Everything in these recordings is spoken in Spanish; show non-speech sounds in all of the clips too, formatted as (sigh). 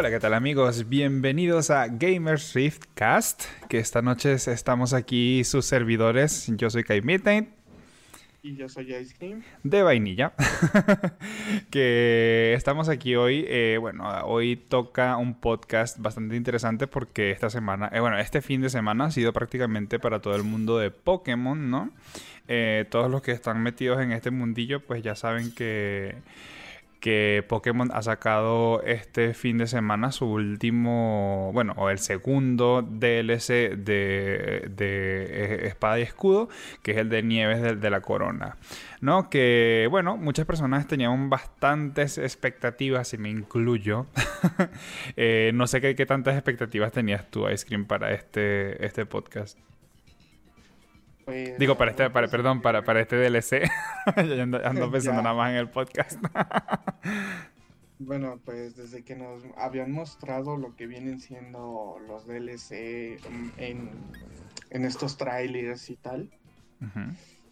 Hola, ¿qué tal amigos? Bienvenidos a Gamers Rift Cast, que esta noche estamos aquí sus servidores. Yo soy Kai Midnight. Y yo soy Ice Cream. De vainilla. (laughs) que estamos aquí hoy. Eh, bueno, hoy toca un podcast bastante interesante porque esta semana, eh, bueno, este fin de semana ha sido prácticamente para todo el mundo de Pokémon, ¿no? Eh, todos los que están metidos en este mundillo, pues ya saben que que Pokémon ha sacado este fin de semana su último, bueno, o el segundo DLC de, de Espada y Escudo, que es el de Nieves de, la Corona. ¿No? Que, bueno, muchas personas tenían bastantes expectativas, y me incluyo. (laughs) Eh, no sé qué, qué, tantas expectativas tenías tú, Ice Cream, para este, este podcast. Pues, Digo, para este, para, perdón, para, para este DLC. (laughs) Yo ando, (laughs) pensando nada más en el podcast. (laughs) bueno, pues desde que nos habían mostrado lo que vienen siendo los DLC en, estos trailers y tal,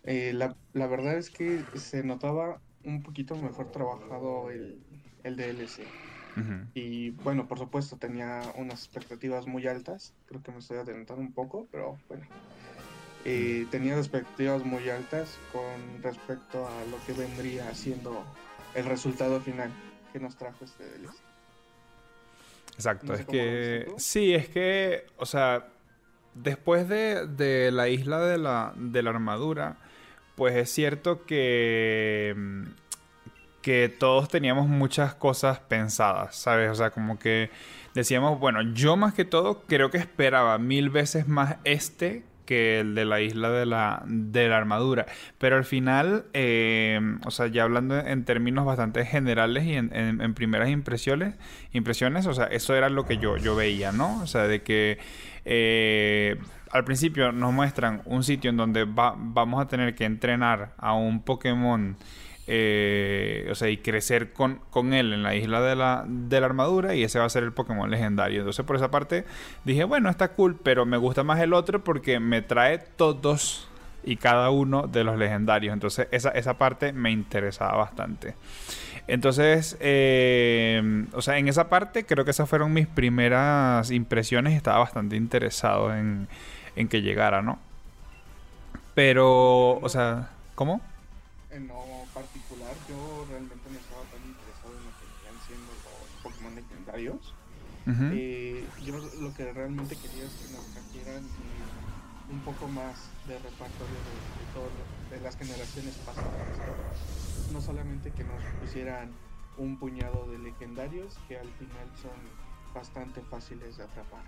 eh, la, la, verdad es que se notaba un poquito mejor trabajado el, el DLC. Y bueno, por supuesto tenía unas expectativas muy altas. Creo que me estoy adelantando un poco, pero bueno. Eh, tenía expectativas muy altas con respecto a lo que vendría siendo el resultado final que nos trajo este DLC. Exacto, es que sí, es que, o sea, después de, la isla de la, de la armadura, pues es cierto que mm, que todos teníamos muchas cosas pensadas, ¿sabes? O sea, como que decíamos, bueno, yo más que todo creo que esperaba mil veces más este que el de la isla de la, de la armadura. Pero al final, eh, o sea, ya hablando en términos bastante generales y en, primeras impresiones, impresiones, o sea, eso era lo que yo, yo veía, ¿no? O sea, de que eh, al principio nos muestran un sitio en donde vamos a tener que entrenar a un Pokémon eh, o sea, y crecer con, con, él en la isla de la, de la armadura y ese va a ser el Pokémon legendario. Entonces por esa parte dije, bueno, está cool, pero me gusta más el otro porque me trae todos y cada uno de los legendarios. Entonces esa, esa parte me interesaba bastante. Entonces, eh, o sea, en esa parte creo que esas fueron mis primeras impresiones. Estaba bastante interesado en, en que llegara, ¿no? Pero, o sea, ¿cómo? No Eh, yo lo que realmente quería es que nos trajeran eh, un poco más de repertorio de, de, las generaciones pasadas. No solamente que nos pusieran un puñado de legendarios que al final son bastante fáciles de atrapar.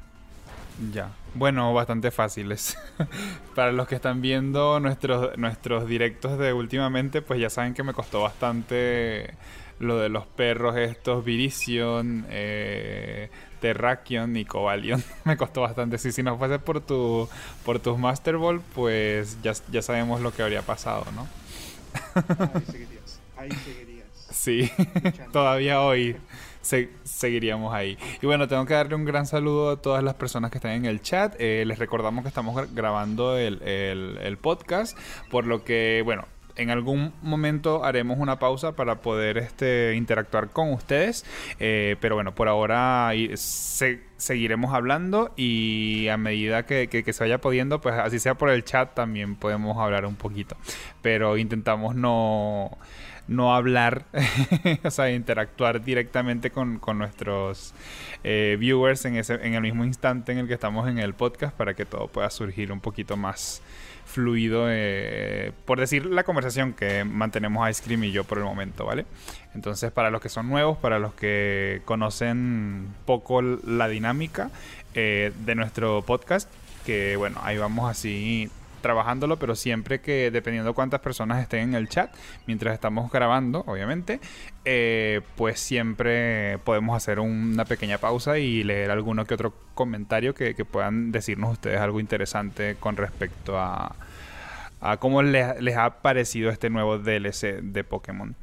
Ya, bueno, bastante fáciles. (laughs) Para los que están viendo nuestros, nuestros directos de últimamente, pues ya saben que me costó bastante lo de los perros estos, Virizion, eh, Terrakion y Cobalion. (laughs) me costó bastante. Si, si no fuese por, tu, por tus Master Ball, pues ya, ya sabemos lo que habría pasado, ¿no? ahí (laughs) seguirías, ahí seguirías. Sí, (laughs) todavía hoy seguiríamos ahí. Y bueno, tengo que darle un gran saludo a todas las personas que están en el chat. Eh, les recordamos que estamos grabando el, el, podcast, por lo que, bueno, en algún momento haremos una pausa para poder este, interactuar con ustedes. Eh, pero bueno, por ahora seguiremos hablando y a medida que, se vaya pudiendo, pues así sea por el chat, también podemos hablar un poquito. Pero intentamos no hablar, (laughs) o sea, interactuar directamente con, nuestros eh, viewers en, en el mismo instante en el que estamos en el podcast para que todo pueda surgir un poquito más fluido, eh, por decir la conversación que mantenemos Ice Cream y yo por el momento, ¿vale? Entonces, para los que son nuevos, para los que conocen poco la dinámica eh, de nuestro podcast, que bueno, ahí vamos así trabajándolo, pero siempre que, dependiendo cuántas personas estén en el chat, mientras estamos grabando, obviamente, eh, pues siempre podemos hacer una pequeña pausa y leer alguno que otro comentario que, puedan decirnos ustedes algo interesante con respecto a, cómo les, ha parecido este nuevo DLC de Pokémon.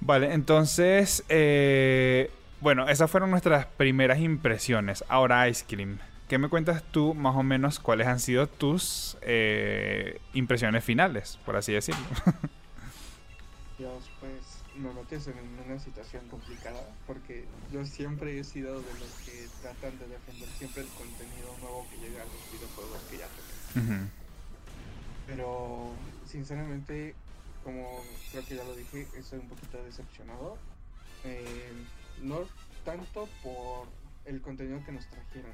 Vale, entonces, eh, bueno, esas fueron nuestras primeras impresiones. Ahora Ice Cream. ¿Qué me cuentas tú más o menos cuáles han sido tus eh, impresiones finales, por así decirlo? (laughs) Dios, pues me metes en una situación complicada porque yo siempre he sido de los que tratan de defender siempre el contenido nuevo que llega a los videojuegos que ya tenemos. Pero sinceramente, como creo que ya lo dije, estoy un poquito decepcionado. Eh, no tanto por el contenido que nos trajeron,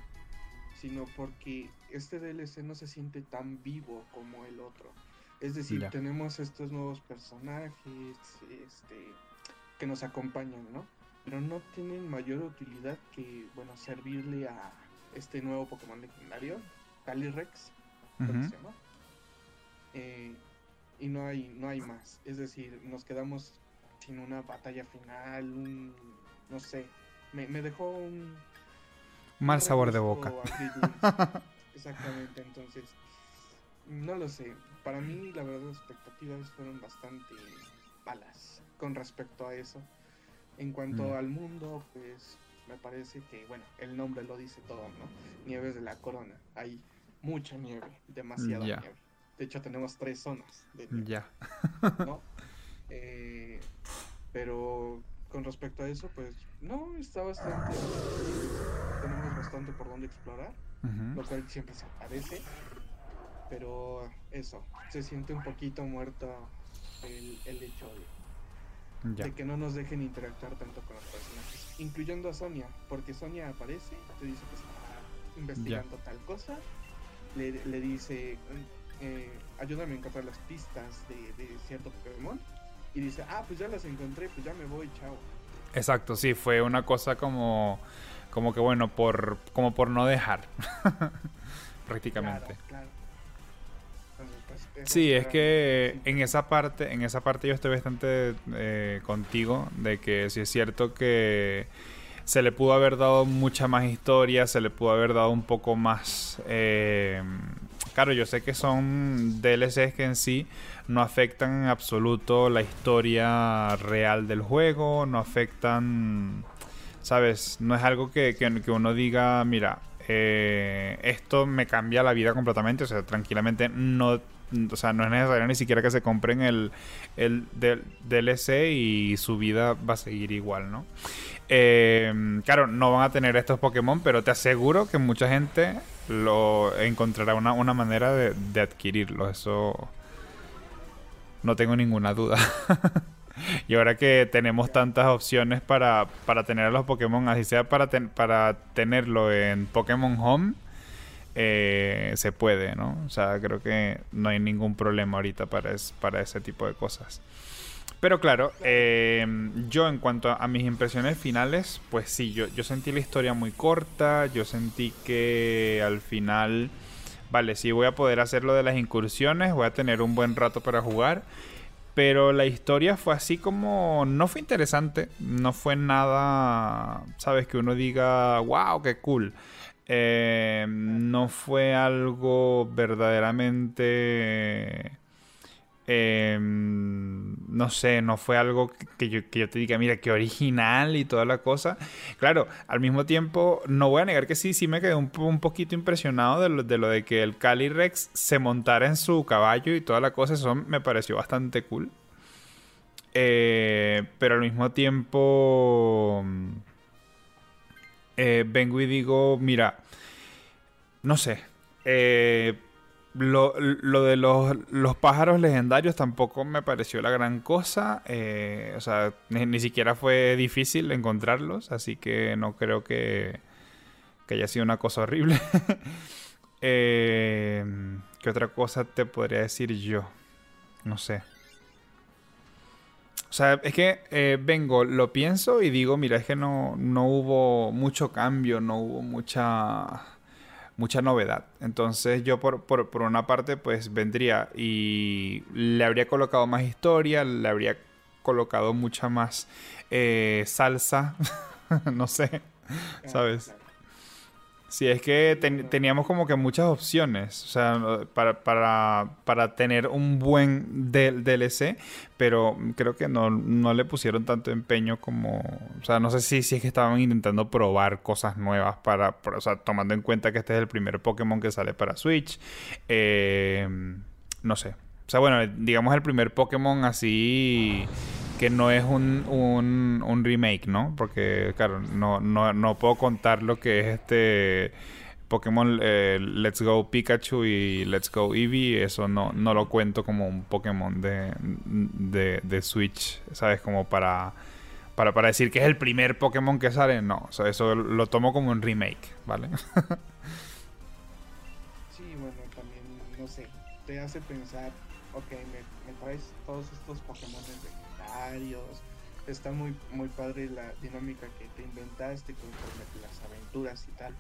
sino porque este DLC no se siente tan vivo como el otro. Es decir, tenemos estos nuevos personajes este, que nos acompañan, ¿no? Pero no tienen mayor utilidad que, bueno, servirle a este nuevo Pokémon legendario, Calyrex, se llama? Eh, y no hay, no hay más. Es decir, nos quedamos sin una batalla final, un, no sé, me, me dejó un... Mal sabor de boca. (laughs) Exactamente, entonces, no lo sé. Para mí, la verdad, las expectativas fueron bastante malas con respecto a eso. En cuanto mm. al mundo, pues me parece que, bueno, el nombre lo dice todo, ¿no? Nieves de la Corona. Hay mucha nieve, demasiada nieve. De hecho, tenemos tres zonas de nieve. Ya. ¿No? Eh, pero con respecto a eso, pues no, está bastante. Bastante por donde explorar, lo cual siempre se parece. Pero eso, se siente un poquito muerto el, el hecho de, que no nos dejen interactuar tanto con los personajes, incluyendo a Sonia, porque Sonia aparece, te dice que está investigando tal cosa, le, le dice, eh, ayúdame a encontrar las pistas de, de cierto Pokémon y dice, ah, pues ya las encontré, pues ya me voy, chao. Exacto, sí, fue una cosa como, como que bueno, por, como por no dejar, (laughs) prácticamente. Claro, pues, sí, es que en esa parte, en esa parte yo estoy bastante eh, contigo de que sí es cierto que se le pudo haber dado mucha más historia, se le pudo haber dado un poco más eh, Claro, yo sé que son DLCs que en sí no afectan en absoluto la historia real del juego, no afectan, ¿sabes? No es algo que, uno diga, mira, eh, esto me cambia la vida completamente, o sea, tranquilamente no o sea, no es necesario ni siquiera que se compren el, el DLC y su vida va a seguir igual, ¿no? Eh, claro, no van a tener estos Pokémon, pero te aseguro que mucha gente lo encontrará una, una manera de, de adquirirlo. Eso no tengo ninguna duda. (laughs) (laughs) y ahora que tenemos tantas opciones para, para tener a los Pokémon, así sea para, para tenerlo en Pokémon Home, eh, se puede, ¿no? O sea, creo que no hay ningún problema ahorita para, para ese tipo de cosas. Pero claro, eh, yo en cuanto a, mis impresiones finales, pues sí, yo, yo sentí la historia muy corta, yo sentí que al final, vale, sí voy a poder hacer lo de las incursiones, voy a tener un buen rato para jugar, pero la historia fue así como, no fue interesante, no fue nada, sabes, que uno diga, wow, qué cool. Eh, no fue algo verdaderamente Em, no sé, no fue algo que yo, te diga, mira, qué original y toda la cosa. Claro, al mismo tiempo, no voy a negar que sí, sí me quedé un, poquito impresionado de lo, de que el Calyrex se montara en su caballo y toda la cosa. Eso me pareció bastante cool. Eh, pero al mismo tiempo, eh, vengo y digo, mira, no sé. Eh, lo, lo de los, los, pájaros legendarios tampoco me pareció la gran cosa. Eh, o sea, ni, siquiera fue difícil encontrarlos, así que no creo que, que haya sido una cosa horrible. (laughs) eh, ¿Qué otra cosa te podría decir yo? No sé. O sea, es que eh, vengo, lo pienso y digo, mira, es que no, no hubo mucho cambio, no hubo mucha mucha novedad. Entonces yo por, por, una parte pues vendría y le habría colocado más historia, le habría colocado mucha más eh, salsa, (laughs) no sé, ¿sabes? Sí, es que teníamos como que muchas opciones, o sea, para, para, para tener un buen DLC, pero creo que no, no, le pusieron tanto empeño como, o sea, no sé si, si es que estaban intentando probar cosas nuevas para, o sea, tomando en cuenta que este es el primer Pokémon que sale para Switch, eh, no sé. O sea, bueno, digamos el primer Pokémon así que no es un, un, remake, ¿no? Porque, claro, no, no, no puedo contar lo que es este Pokémon eh, Let's Go Pikachu y Let's Go Eevee, eso no, no lo cuento como un Pokémon de, de, de Switch, ¿sabes? Como para, para, para decir que es el primer Pokémon que sale, no, eso lo tomo como un remake, ¿vale? (laughs) sí, bueno, también, no sé, te hace pensar, ok, me, traes todos estos Pokémon está muy, muy padre la dinámica que te inventaste conforme las aventuras y tal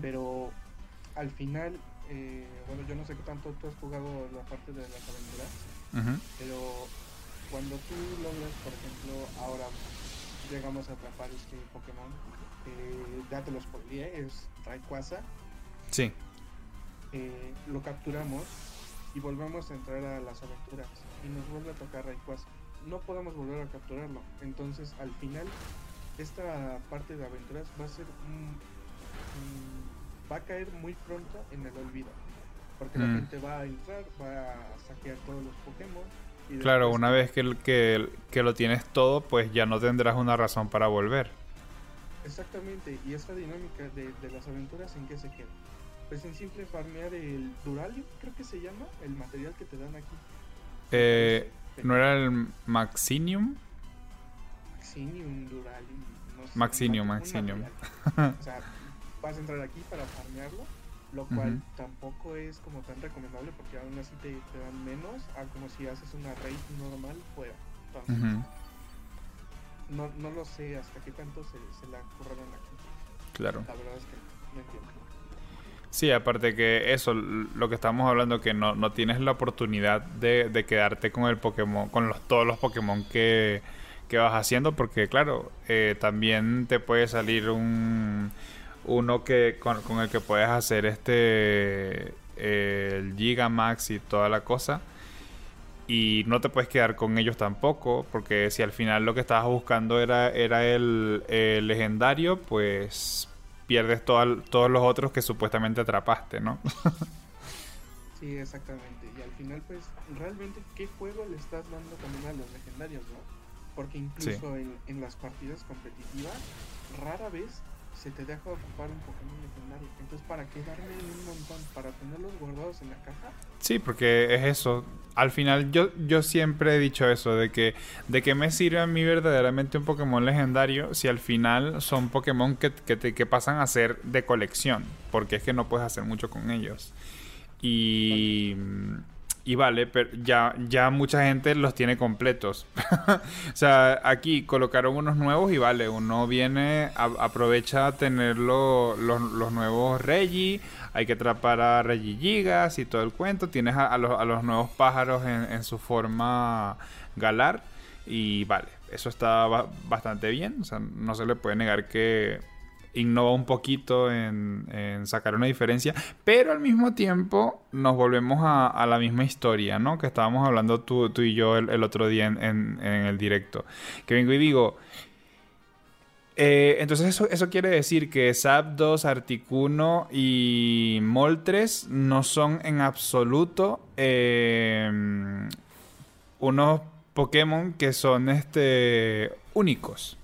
pero al final, eh, bueno, yo no sé qué tanto tú has jugado la parte de las aventuras, pero cuando tú logras, por ejemplo, ahora llegamos a atrapar este Pokémon, eh, ya te lo spoileé, es Rayquaza. Sí. Eh, lo capturamos y volvemos a entrar a las aventuras y nos vuelve a tocar Rayquaza. No podemos volver a capturarlo. Entonces, al final, esta parte de aventuras va a ser va a caer muy pronto en el olvido. Porque la mm. gente va a entrar, va a saquear todos los Pokémon. Y claro, una vez que, que, que lo tienes todo, pues ya no tendrás una razón para volver. Exactamente, y esta dinámica de, de las aventuras, ¿en qué se queda? Pues en simple farmear el Duralium, creo que se llama, el material que te dan aquí. Eh, ¿No era el Maxinium? Maxinium, Duralium. No sé, Maxinium, Maxinium. o sea, vas a entrar aquí para farmearlo, lo cual tampoco es como tan recomendable porque aún así te, dan menos a como si haces una raid normal fuera. Entonces, no, no lo sé hasta qué tanto se, se la corrieron aquí. Claro. La verdad es que no entiendo. Sí, aparte que eso, lo que estamos hablando, que no, no tienes la oportunidad de, quedarte con el Pokémon, con los, todos los Pokémon que, que vas haciendo, porque claro, eh, también te puede salir un uno que con, el que puedes hacer este el Gigamax y toda la cosa y no te puedes quedar con ellos tampoco porque si al final lo que estabas buscando era, era el, legendario pues pierdes todos los otros que supuestamente atrapaste ¿no? (laughs) sí exactamente y al final pues realmente qué juego le estás dando también a los legendarios ¿no? porque incluso en, en las partidas competitivas rara vez se te deja ocupar un Pokémon legendario. Entonces, ¿para qué darme un montón? ¿Para tenerlos guardados en la caja? Sí, porque es eso. Al final, yo, yo siempre he dicho eso, de que de qué me sirve a mí verdaderamente un Pokémon legendario si al final son Pokémon que, que, te, que pasan a ser de colección, porque es que no puedes hacer mucho con ellos. Y... Y vale, pero ya, ya mucha gente los tiene completos. (laughs) o sea, aquí colocaron unos nuevos y vale, uno viene, aprovecha tener los, nuevos Reggie, hay que atrapar a Regigigas y todo el cuento. Tienes a, los, a los, nuevos pájaros en, en, su forma galar y vale, eso está bastante bien. O sea, no se le puede negar que innova un poquito en, sacar una diferencia, pero al mismo tiempo nos volvemos a, la misma historia, ¿no? Que estábamos hablando tú, y yo el, otro día en, el directo. Que vengo y digo, eh, entonces eso, quiere decir que Zapdos, Articuno y Moltres no son en absoluto eh, unos Pokémon que son este, únicos.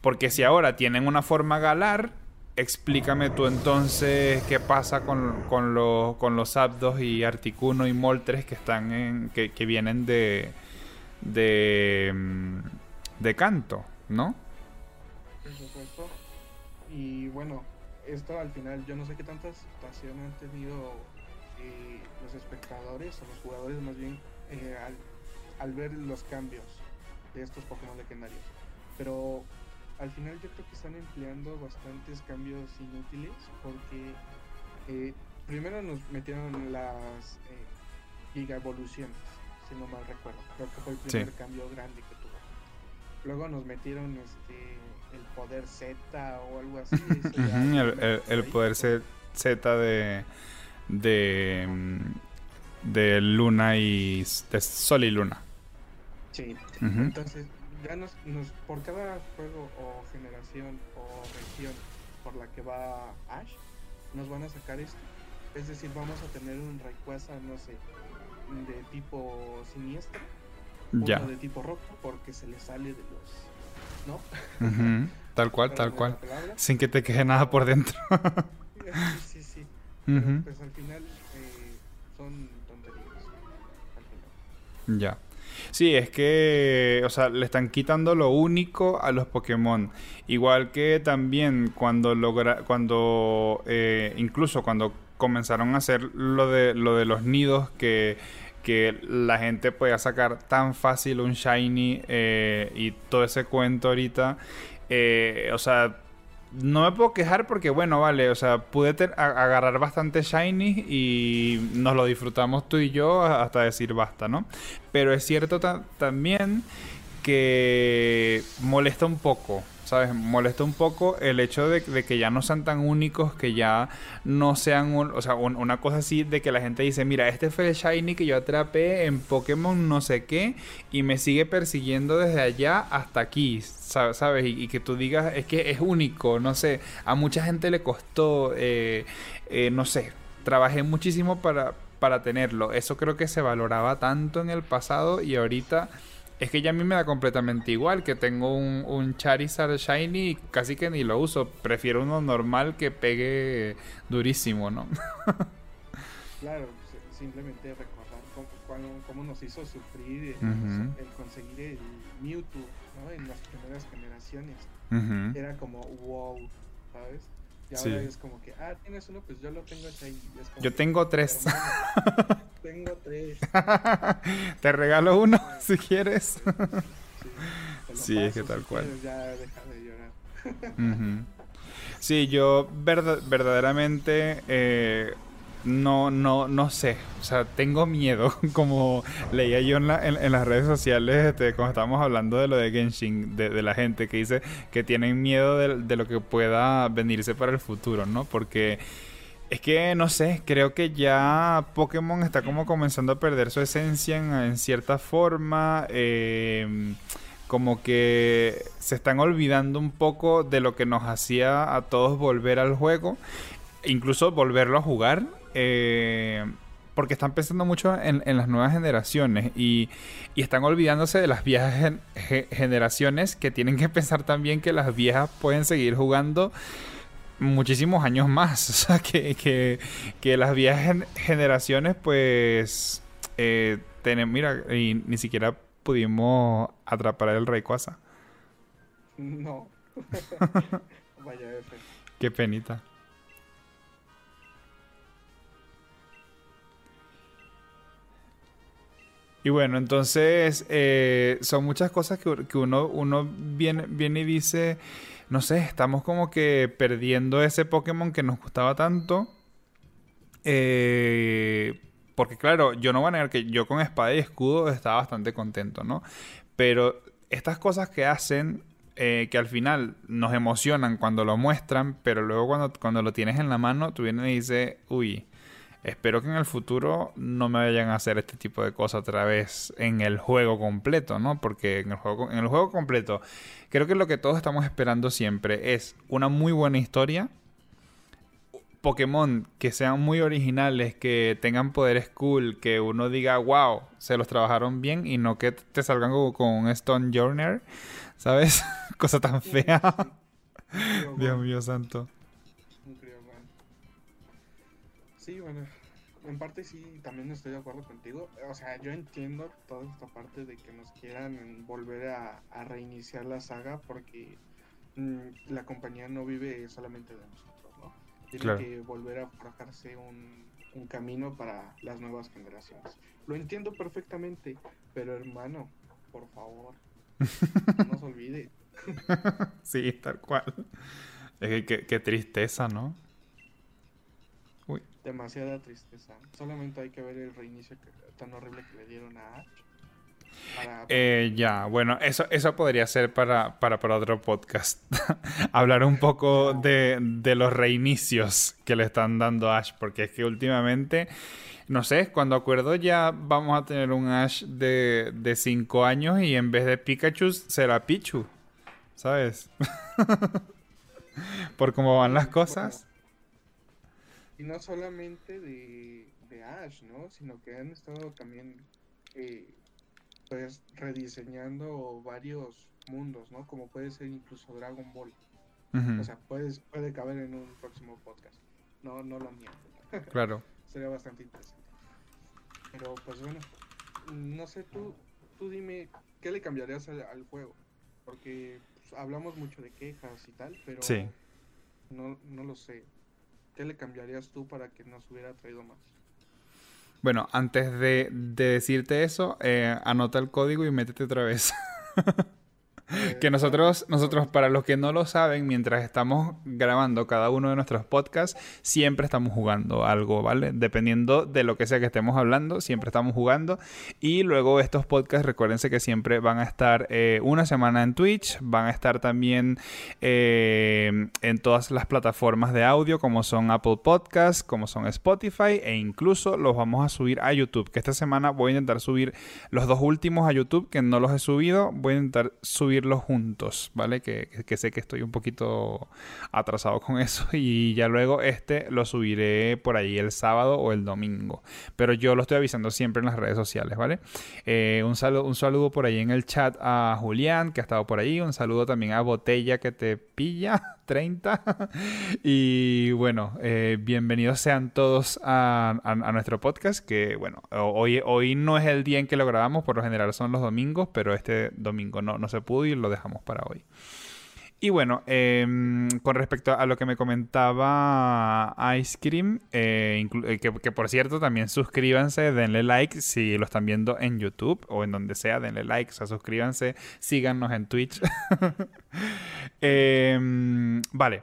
Porque si ahora tienen una forma galar, explícame tú entonces qué pasa con, con, los, con los Abdos y Articuno y Moltres que están en. que, que vienen de. de. Mm, de canto, ¿no? Por supuesto. Y bueno, esto al final, yo no sé qué tanta situación han tenido eh, los espectadores o los jugadores más bien eh, al, al ver los cambios de estos Pokémon legendarios. Pero al final yo creo que están empleando bastantes cambios inútiles porque eh, primero nos metieron las eh, giga evoluciones, si no mal recuerdo. Creo que fue el primer cambio grande que tuvo. Luego nos metieron este el poder Z o algo así. (laughs) el, poder Z de de de Luna y de Sol y Luna. Sí. Entonces ya nos, por cada juego o generación o región por la que va Ash, nos van a sacar esto. Es decir, vamos a tener un Rayquaza, no sé, de tipo siniestro uno de tipo rojo porque se le sale de los, ¿no? (laughs) Tal cual, tal cual. Sin que te quede nada por dentro. (laughs) sí, sí, sí. Pues al final eh, son tonterías. Ya. Sí, es que, o sea, le están quitando lo único a los Pokémon. Igual que también cuando logra, cuando, eh, incluso cuando comenzaron a hacer lo de, lo de los nidos que que la gente podía sacar tan fácil un shiny eh, y todo ese cuento ahorita. Eh, o sea, no me puedo quejar porque, bueno, vale, o sea, pude agarrar bastante shiny y nos lo disfrutamos tú y yo hasta decir basta, ¿no? Pero es cierto también que molesta un poco. ¿Sabes? Molesta un poco el hecho de, que ya no sean tan únicos, que ya no sean, o sea, una cosa así de que la gente dice, mira, este fue el Shiny que yo atrapé en Pokémon no sé qué y me sigue persiguiendo desde allá hasta aquí, ¿sabes? Y, que tú digas, es que es único, no sé, a mucha gente le costó, eh, eh, no sé, trabajé muchísimo para, para tenerlo. Eso creo que se valoraba tanto en el pasado y ahorita es que ya a mí me da completamente igual que tengo un, un Charizard Shiny y casi que ni lo uso. Prefiero uno normal que pegue durísimo, ¿no? (laughs) claro, simplemente recordar cómo, nos hizo sufrir el, conseguir el Mewtwo ¿no? en las primeras generaciones. Era como wow, ¿sabes? Y ahora es como que, ah, tienes uno, pues yo lo tengo ahí. yo tengo tres. (laughs) tengo tres. (laughs) Te regalo uno si quieres. Sí, es que tal cual. Ya deja de llorar. Sí, yo verdaderamente eh, no, no, no sé. O sea, tengo miedo. (laughs) Como leía yo en, las redes sociales, este, cuando estábamos hablando de lo de Genshin, de, la gente que dice que tienen miedo de, lo que pueda venirse para el futuro, ¿no? Porque es que, no sé, creo que ya Pokémon está como comenzando a perder su esencia en, cierta forma. Em, como que se están olvidando un poco de lo que nos hacía a todos volver al juego, incluso volverlo a jugar. Eh, porque están pensando mucho en, las nuevas generaciones y, están olvidándose de las viejas generaciones que tienen que pensar también que las viejas pueden seguir jugando muchísimos años más. (laughs) O sea, que, las viejas generaciones pues eh, tenemos, mira, y ni siquiera pudimos atrapar el rey Quasa. (laughs) No. (laughs) Vaya Qué penita. Y bueno, entonces eh, son muchas cosas que, uno, uno viene, viene y dice, no sé, estamos como que perdiendo ese Pokémon que nos gustaba tanto. Eh, porque claro, yo no voy a negar que yo con espada y escudo estaba bastante contento, ¿no? Pero estas cosas que hacen, eh, que al final nos emocionan cuando lo muestran, pero luego cuando, cuando lo tienes en la mano, tú vienes y dices, uy, Espero que en el futuro no me vayan a hacer este tipo de cosas otra vez en el juego completo, ¿no? Porque en el juego, en el juego completo, creo que lo que todos estamos esperando siempre es una muy buena historia. Pokémon que sean muy originales, que tengan poderes cool, que uno diga, wow, se los trabajaron bien y no que te salgan con un Stone Journer, ¿sabes? (laughs) Cosa tan fea. Dios mío santo. Sí, bueno, en parte sí, también estoy de acuerdo contigo. O sea, yo entiendo toda esta parte de que nos quieran volver a, reiniciar la saga porque mm, la compañía no vive solamente de nosotros, ¿no? Tiene que volver a forjarse un, un camino para las nuevas generaciones. Lo entiendo perfectamente, pero hermano, por favor, no se (laughs) olvide. sí, tal cual. Es que qué tristeza, ¿no? Demasiada tristeza. Solamente hay que ver el reinicio tan horrible que le dieron a Ash. Eh, ya, bueno, eso, eso podría ser para, para, otro podcast. (laughs) Hablar un poco de, los reinicios que le están dando a Ash, porque es que últimamente, no sé, cuando acuerdo ya vamos a tener un Ash de 5 años y en vez de Pikachu será Pichu, ¿sabes? (laughs) Por cómo van las cosas. Y no solamente de, Ash, ¿no? Sino que han estado también eh, pues rediseñando varios mundos, ¿no? Como puede ser incluso Dragon Ball. O sea, puedes, puede caber en un próximo podcast. No, no lo niego. (laughs) Claro. Sería bastante interesante. Pero pues bueno, no sé, tú, tú dime, ¿qué le cambiarías al, juego? Porque pues, hablamos mucho de quejas y tal, pero sí. no, no lo sé. ¿Qué le cambiarías tú para que nos hubiera traído más? Bueno, antes de, decirte eso, eh, anota el código y métete otra vez. (laughs) que nosotros, nosotros, para los que no lo saben, mientras estamos grabando cada uno de nuestros podcasts, siempre estamos jugando algo, ¿vale? Dependiendo de lo que sea que estemos hablando, siempre estamos jugando. Y luego estos podcasts, recuérdense que siempre van a estar eh, una semana en Twitch, van a estar también eh, en todas las plataformas de audio, como son Apple Podcasts, como son Spotify, e incluso los vamos a subir a YouTube. Que esta semana voy a intentar subir los dos últimos a YouTube, que no los he subido. Voy a intentar subir juntos, ¿vale? Que, sé que estoy un poquito atrasado con (laughs) eso y ya luego este lo subiré por ahí el sábado o el domingo. Pero yo lo estoy avisando siempre en las redes sociales, ¿vale? Eh, un, saludo, un saludo por ahí en el chat a Julián, que ha estado por ahí. Un saludo también a Botella, que te pilla. (laughs) 30. (laughs) y bueno, eh, bienvenidos sean todos a, nuestro podcast, que bueno, hoy, hoy no es el día en que lo grabamos, por lo general son los domingos, pero este domingo no, no se pudo y lo dejamos para hoy. Y bueno, em, con respecto a lo que me comentaba Ice Cream, eh, eh, que, por cierto también suscríbanse, denle like si lo están viendo en YouTube o en donde sea, denle like, o sea, suscríbanse, síganos en Twitch. (laughs) Em, vale.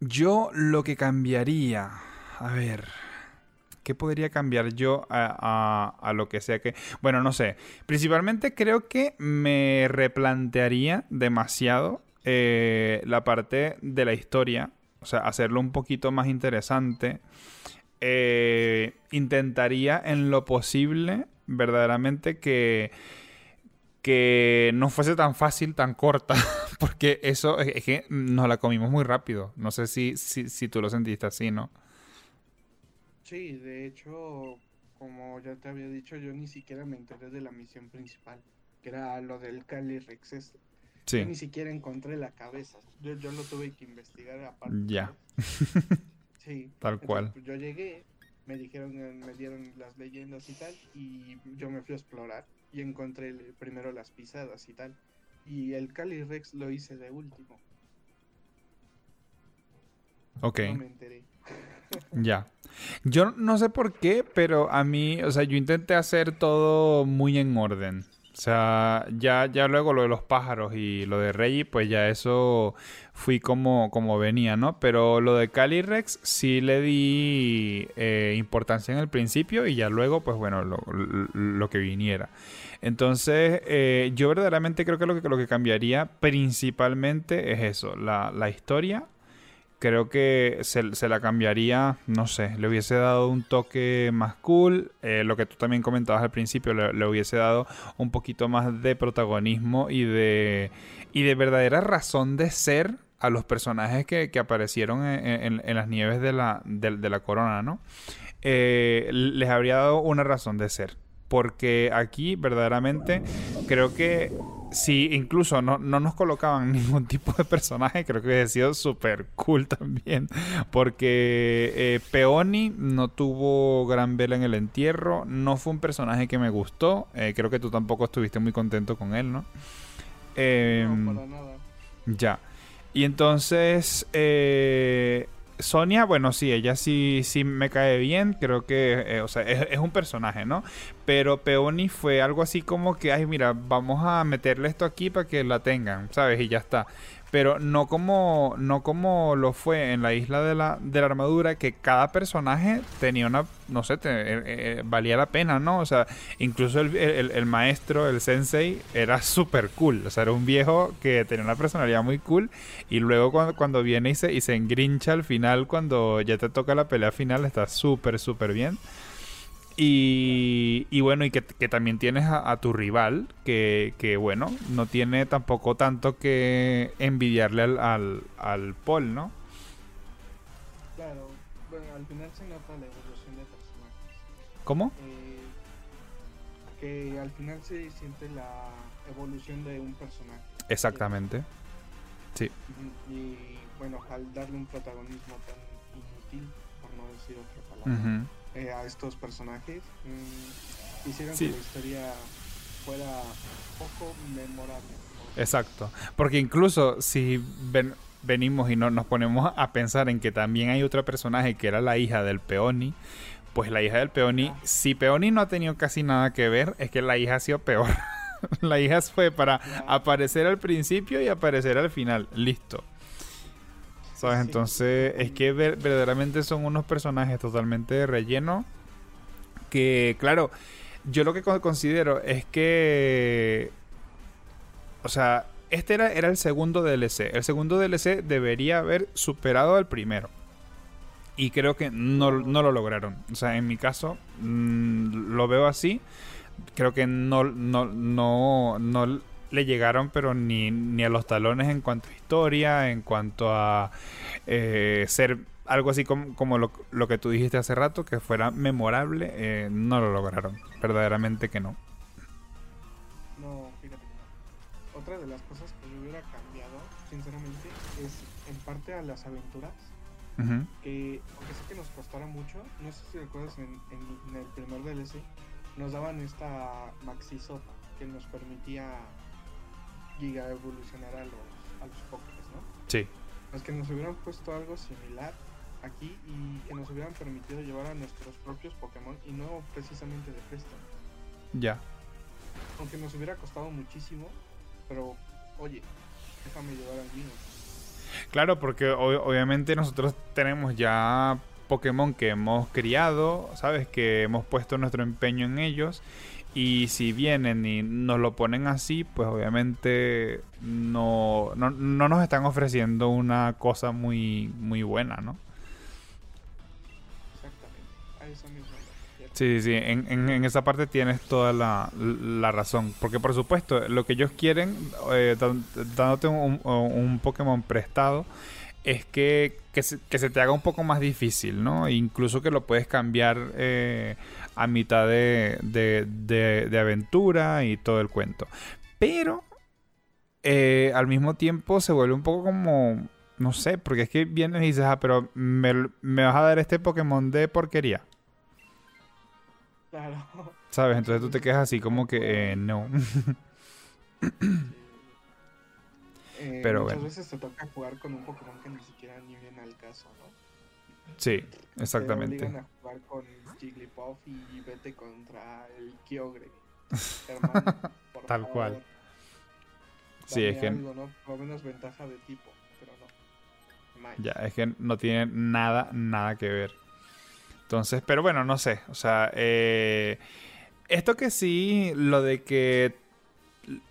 Yo lo que cambiaría, a ver, ¿qué podría cambiar yo a, lo que sea que... Bueno, no sé. Principalmente creo que me replantearía demasiado eh, la parte de la historia. O sea, hacerlo un poquito más interesante. Eh, intentaría en lo posible, verdaderamente, que que no fuese tan fácil, tan corta, (laughs) porque eso es que nos la comimos muy rápido. No sé si, si tú lo sentiste así, ¿no? Sí, de hecho, como ya te había dicho, yo ni siquiera me enteré de la misión principal, que era lo del Cali Rex este. Sí. ni siquiera encontré la cabeza. Yo, yo lo tuve que investigar aparte. Ya. (laughs) sí. Tal cual. Pues, yo llegué, me dijeron, me dieron las leyendas y tal, y yo me fui a explorar y encontré primero las pisadas y tal. Y el Cali Rex lo hice de último. Ok. No me enteré. (laughs) ya. Yo no sé por qué, pero a mí, o sea, yo intenté hacer todo muy en orden. O sea, ya, ya luego lo de los pájaros y lo de Reggie, pues ya eso fui como, como venía, ¿no? Pero lo de Calyrex sí le di eh, importancia en el principio y ya luego, pues bueno, lo, que viniera. Entonces, eh, yo verdaderamente creo que lo que, lo que cambiaría principalmente es eso, la, la historia creo que se, la cambiaría, no sé, le hubiese dado un toque más cool, eh, lo que tú también comentabas al principio, le, hubiese dado un poquito más de protagonismo y de, y de verdadera razón de ser a los personajes que, aparecieron en, las nieves de la, de, la corona, ¿no? Eh, les habría dado una razón de ser. Porque aquí verdaderamente creo que si incluso no, nos colocaban (laughs) ningún tipo de personaje, creo que hubiera sido súper cool también. Porque eh, Peoni no tuvo gran vela en el entierro, no fue un personaje que me gustó. Eh, creo que tú tampoco estuviste muy contento con él, ¿no? Em, no, para nada. Ya. Y entonces, eh, Sonia, bueno, sí, ella sí, sí me cae bien, creo que, eh, o sea, es, un personaje, ¿no? Pero Peony fue algo así como que, ay, mira, vamos a meterle esto aquí para que la tengan, ¿sabes? Y ya está pero no como no como lo fue en la isla de la, de la armadura que cada personaje tenía una no sé eh, eh, valía la pena no o sea incluso el, maestro el sensei era súper cool. O sea era un viejo que tenía una personalidad muy cool. Y luego cuando, cuando viene y se, y se engrincha al final cuando ya te toca la pelea final está súper súper bien y, bueno, y que, también tienes a, tu rival, que, bueno, no tiene tampoco tanto que envidiarle al, al, al Paul, ¿no? Claro, bueno, al final se nota la evolución de personajes. ¿Cómo? Eh, que al final se siente la evolución de un personaje. Exactamente. Sí. Y bueno, al darle un protagonismo tan inútil, por no decir otra palabra, eh, a estos personajes, mm, hicieron que la historia fuera poco memorable. Exacto. Porque incluso si ven, venimos y no, nos ponemos a pensar en que también hay otro personaje que era la hija del Peoni, pues la hija del Peoni, ah. si Peoni no ha tenido casi nada que ver, es que la hija ha sido peor. (laughs) la hija fue para aparecer al principio y aparecer al final. Listo. ¿Sabes? Entonces, es que verdaderamente son unos personajes totalmente de relleno. Que, claro, yo lo que considero es que. O sea, este era, era el segundo DLC. El segundo DLC debería haber superado al primero. Y creo que no, lo lograron. O sea, en mi caso, mm, lo veo así. Creo que no, no, no, no le llegaron, pero ni, ni a los talones en cuanto a historia, en cuanto a eh, ser algo así como, como lo, lo, que tú dijiste hace rato, que fuera memorable, eh, no lo lograron. Verdaderamente que no. No, fíjate. Otra de las cosas que yo hubiera cambiado, sinceramente, es en parte a las aventuras. Que, aunque sé que nos costara mucho, no sé si recuerdas en, en, el primer DLC, nos daban esta maxisota que nos permitía giga evolucionar a los, a los Pokémon, ¿no? Sí. Es que nos hubieran puesto algo similar aquí y que nos hubieran permitido llevar a nuestros propios Pokémon y no precisamente de préstamo. Ya. Aunque nos hubiera costado muchísimo, pero oye, déjame llevar al mío. Claro, porque obviamente nosotros tenemos ya Pokémon que hemos criado, ¿sabes? Que hemos puesto nuestro empeño en ellos. Y si vienen y nos lo ponen así, pues obviamente no, no, no nos están ofreciendo una cosa muy, muy buena, ¿no? Sí, sí, en, en, esa parte tienes toda la, razón. Porque por supuesto, lo que ellos quieren, eh, dándote un, un, Pokémon prestado, es que, que, se, te haga un poco más difícil, ¿no? Incluso que lo puedes cambiar eh, a mitad de, de, aventura y todo el cuento. Pero eh, al mismo tiempo se vuelve un poco como, no sé, porque es que vienes y dices, ah, pero me, me vas a dar este Pokémon de porquería. Claro. ¿Sabes? Entonces tú te quedas así como que eh, no. (laughs) Eh, Pero muchas veces te toca jugar con un Pokémon que ni siquiera ni viene al caso, ¿no? Sí, exactamente. Te obligan a jugar con Jigglypuff y vete contra el Kyogre. Hermano, (laughs) Tal cual. Sí, es que... Algo, ¿no? Por lo menos ventaja de tipo, pero no. Ya, es que no tiene nada, nada que ver. Entonces, pero bueno, no sé. O sea, eh, esto que sí, lo de que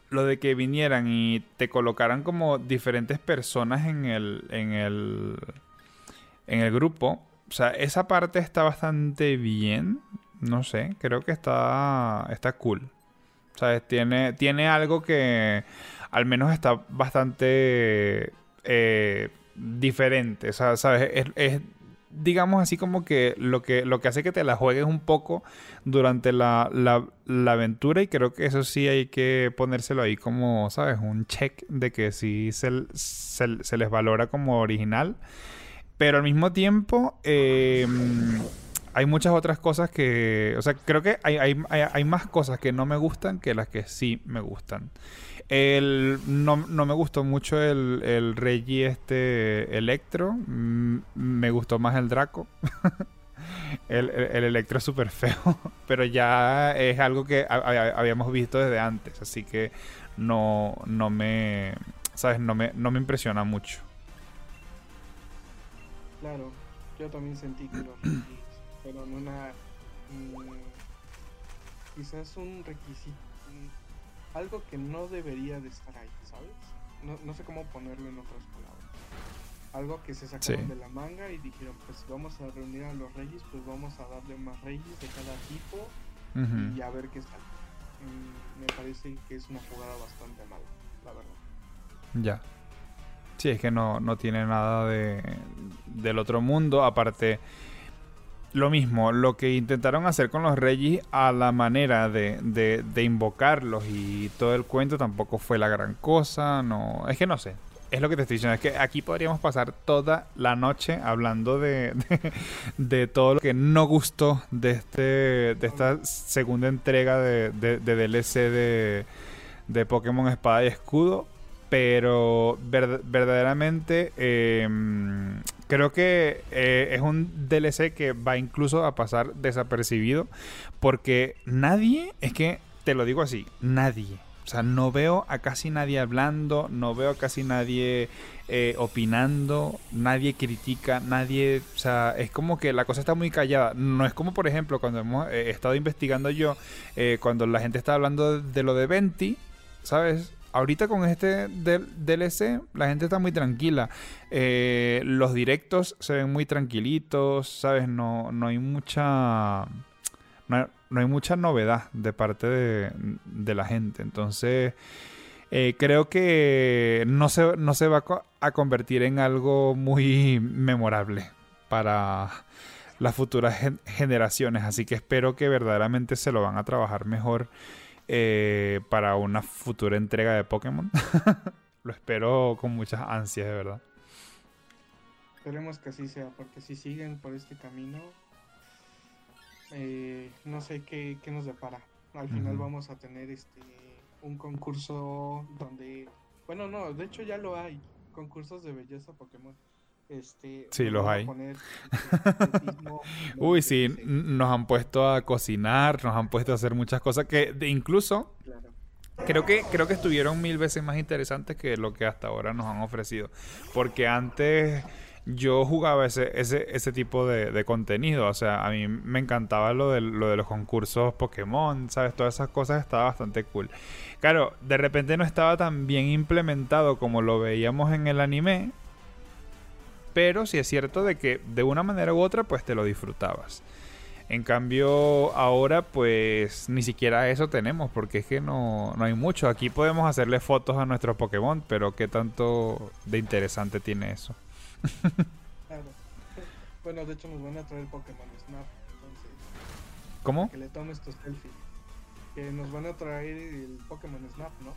lo de que vinieran y te colocaran como diferentes personas en el en el en el grupo, o sea, esa parte está bastante bien, no sé, creo que está está cool. Sea, tiene tiene algo que al menos está bastante eh, diferente, sabes, es digamos así como que lo que lo que hace que te la juegues un poco durante la, la, aventura y creo que eso sí hay que ponérselo ahí como, ¿sabes? Un check de que sí se, se, les valora como original. Pero al mismo tiempo em, hay muchas otras cosas que, o sea, creo que hay, hay, hay más cosas que no me gustan que las que sí me gustan. El, no, me gustó mucho el, el Reggie este Electro. Mm, me gustó más el Draco. (laughs) el, el, Electro es súper feo. (laughs) Pero ya es algo que habíamos visto desde antes. Así que no, no me. ¿Sabes? No me, no me impresiona mucho. Claro, yo también sentí que los fueron una. Mm, quizás un requisito algo que no debería de estar ahí, ¿sabes? No, no sé cómo ponerlo en otras palabras. Algo que se sacaron de la manga y dijeron, pues vamos a reunir a los reyes, pues vamos a darle más reyes de cada tipo y a ver qué sale. Mm, me parece que es una jugada bastante mala, la verdad. Ya. Sí, es que no, no tiene nada de, del otro mundo. Aparte, lo mismo, lo que intentaron hacer con los Regis a la manera de, de, invocarlos y todo el cuento tampoco fue la gran cosa. No, es que no sé. Es lo que te estoy diciendo. Es que aquí podríamos pasar toda la noche hablando de, de, todo lo que no gustó de este de esta segunda entrega de, DLC de, de Pokémon Espada y Escudo. Pero verdaderamente em, creo que eh, es un DLC que va incluso a pasar desapercibido. Porque nadie, es que te lo digo así, nadie. O sea, no veo a casi nadie hablando, no veo a casi nadie eh, opinando, nadie critica, nadie, o sea, es como que la cosa está muy callada. No es como, por ejemplo, cuando hemos eh, estado investigando yo, cuando la gente está hablando de lo de Venti, ¿sabes? Ahorita con este DLC la gente está muy tranquila. Eh, los directos se ven muy tranquilitos, ¿sabes? No, no hay mucha... No hay, mucha novedad de parte de, la gente. Entonces, eh, creo que no se, no se va a convertir en algo muy memorable para las futuras generaciones. Así que espero que verdaderamente se lo van a trabajar mejor eh, para una futura entrega de Pokémon. (laughs) Lo espero con muchas ansias, de verdad. Esperemos que así sea, porque si siguen por este camino, eh, no sé qué, nos depara. Al final vamos a tener este un concurso donde, bueno, no, de hecho ya lo hay, concursos de belleza Pokémon. Este, sí, los hay. Uy, sí, nos han puesto a cocinar, nos han puesto a hacer muchas cosas que incluso creo que creo que estuvieron mil veces más interesantes que lo que hasta ahora nos han ofrecido, porque antes yo jugaba ese, ese, ese tipo de, contenido. O sea, a mí me encantaba lo de, lo de los concursos Pokémon, ¿sabes? Todas esas cosas estaba bastante cool. Claro, de repente no estaba tan bien implementado como lo veíamos en el anime, pero sí es cierto de que de una manera u otra pues te lo disfrutabas. En cambio, ahora pues ni siquiera eso tenemos, porque es que no, no hay mucho. Aquí podemos hacerle fotos a nuestros Pokémon, pero ¿qué tanto de interesante tiene eso? (laughs) claro. Bueno, de hecho nos van a traer Pokémon Snap, entonces... ¿Cómo? Que le tomes tus selfies. Que nos van a traer el Pokémon Snap, ¿no?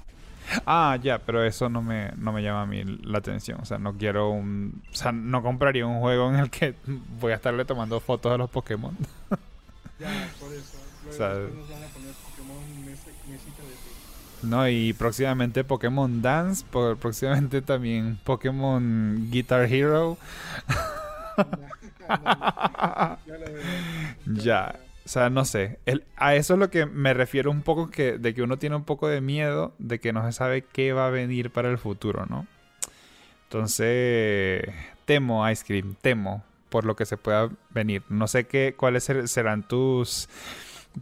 Ah, ya, pero eso no me, no me llama a mí la atención. O sea, no quiero un. O sea, no compraría un juego en el que voy a estarle tomando fotos a los Pokémon. ya, por eso. o sea, nos van a poner Pokémon mesita de No, y próximamente Pokémon Dance, por, próximamente también Pokémon Guitar Hero. ya. O sea, no sé. a eso es lo que me refiero un poco que, de que uno tiene un poco de miedo de que no se sabe qué va a venir para el futuro, ¿no? Entonces, temo, Ice Cream, temo por lo que se pueda venir. No sé qué, cuáles serán tus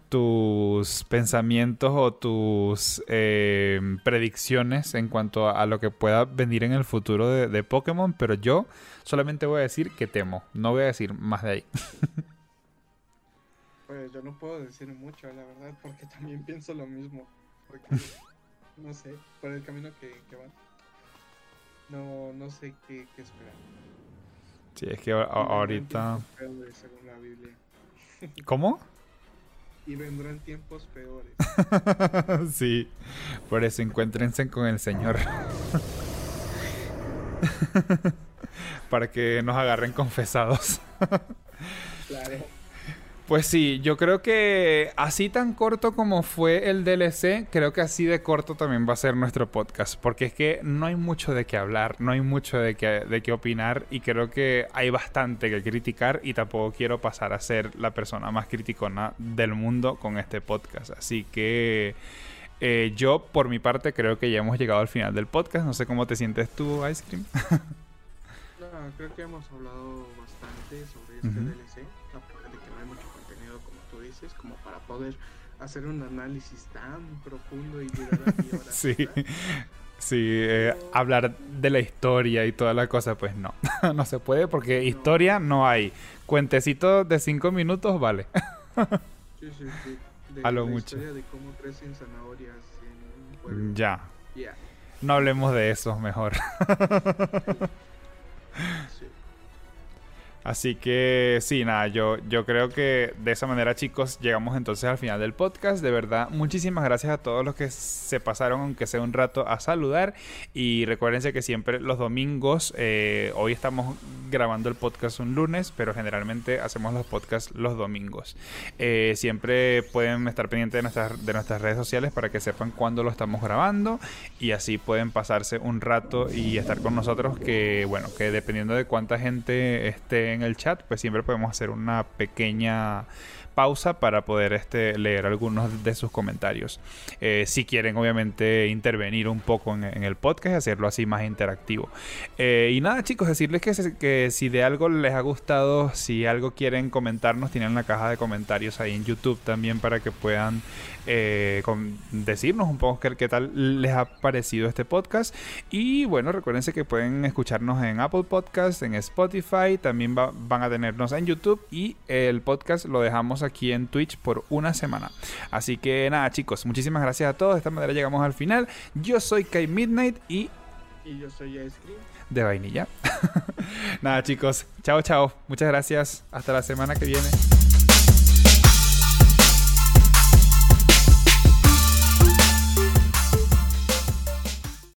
tus pensamientos o tus eh, predicciones en cuanto a, lo que pueda venir en el futuro de, de Pokémon, pero yo solamente voy a decir que temo, no voy a decir más de ahí. (laughs) Pues yo no puedo decir mucho, la verdad, porque también pienso lo mismo. Porque, (laughs) no sé, por el camino que, van. No, no sé qué, esperar. Sí, es que ahorita... (laughs) ¿Cómo? Y vendrán tiempos peores. (laughs) sí, por eso encuéntrense con el Señor. Para que nos agarren confesados. claro. Pues sí, yo creo que así tan corto como fue el DLC, creo que así de corto también va a ser nuestro podcast, porque es que no hay mucho de qué hablar, no hay mucho de qué, de qué opinar y creo que hay bastante que criticar y tampoco quiero pasar a ser la persona más criticona del mundo con este podcast. Así que eh, yo por mi parte creo que ya hemos llegado al final del podcast, no sé cómo te sientes tú, Ice Cream. (laughs) no, creo que hemos hablado bastante sobre este DLC como para poder hacer un análisis tan profundo y durar horas. (laughs) sí. Sí, eh, hablar de la historia y toda la cosa, pues no, (laughs) no se puede porque historia no hay. Cuentecito de cinco minutos, vale. (laughs) sí, sí, sí. De, a lo mucho. de cómo crecen zanahorias en Ya. No hablemos de eso, mejor. Así que sí, nada, yo, yo creo que de esa manera, chicos, llegamos entonces al final del podcast. De verdad, muchísimas gracias a todos los que se pasaron, aunque sea un rato, a saludar. Y recuérdense que siempre los domingos, eh, hoy estamos grabando el podcast un lunes, pero generalmente hacemos los podcasts los domingos. Eh, siempre pueden estar pendientes de nuestras, de nuestras redes sociales para que sepan cuándo lo estamos grabando y así pueden pasarse un rato y estar con nosotros que, bueno, que dependiendo de cuánta gente esté el chat, pues siempre podemos hacer una pequeña pausa para poder este, leer algunos de sus comentarios. Eh, si quieren, obviamente, intervenir un poco en, el podcast y hacerlo así más interactivo. Eh, y nada, chicos, decirles que, que, si de algo les ha gustado, si algo quieren comentarnos, tienen la caja de comentarios ahí en YouTube también para que puedan eh, decirnos un poco qué, qué, tal les ha parecido este podcast. Y bueno, recuérdense que pueden escucharnos en Apple Podcast, en Spotify, también van a tenernos en YouTube y el podcast lo dejamos aquí en Twitch por una semana. Así que nada, chicos, muchísimas gracias a todos. De esta manera llegamos al final. Yo soy Kai Midnight y. Y yo soy Ice De vainilla. (laughs) nada, chicos. Chao, chao. Muchas gracias. Hasta la semana que viene.